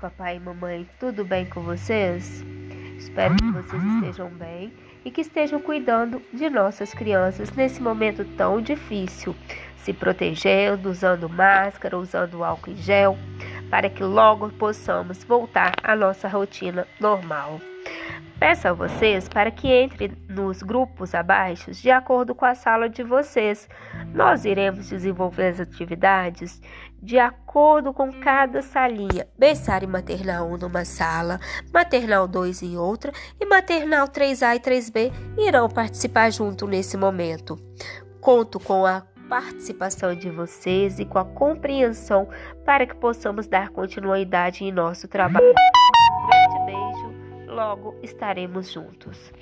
papai e mamãe, tudo bem com vocês? Espero que vocês estejam bem e que estejam cuidando de nossas crianças nesse momento tão difícil, se protegendo, usando máscara, usando álcool em gel, para que logo possamos voltar à nossa rotina normal. Peço a vocês para que entrem nos grupos abaixo de acordo com a sala de vocês. Nós iremos desenvolver as atividades de acordo com cada salinha. Berçário maternal 1 numa sala, maternal 2 em outra e maternal 3A e 3B irão participar junto nesse momento. Conto com a participação de vocês e com a compreensão para que possamos dar continuidade em nosso trabalho. Logo estaremos juntos.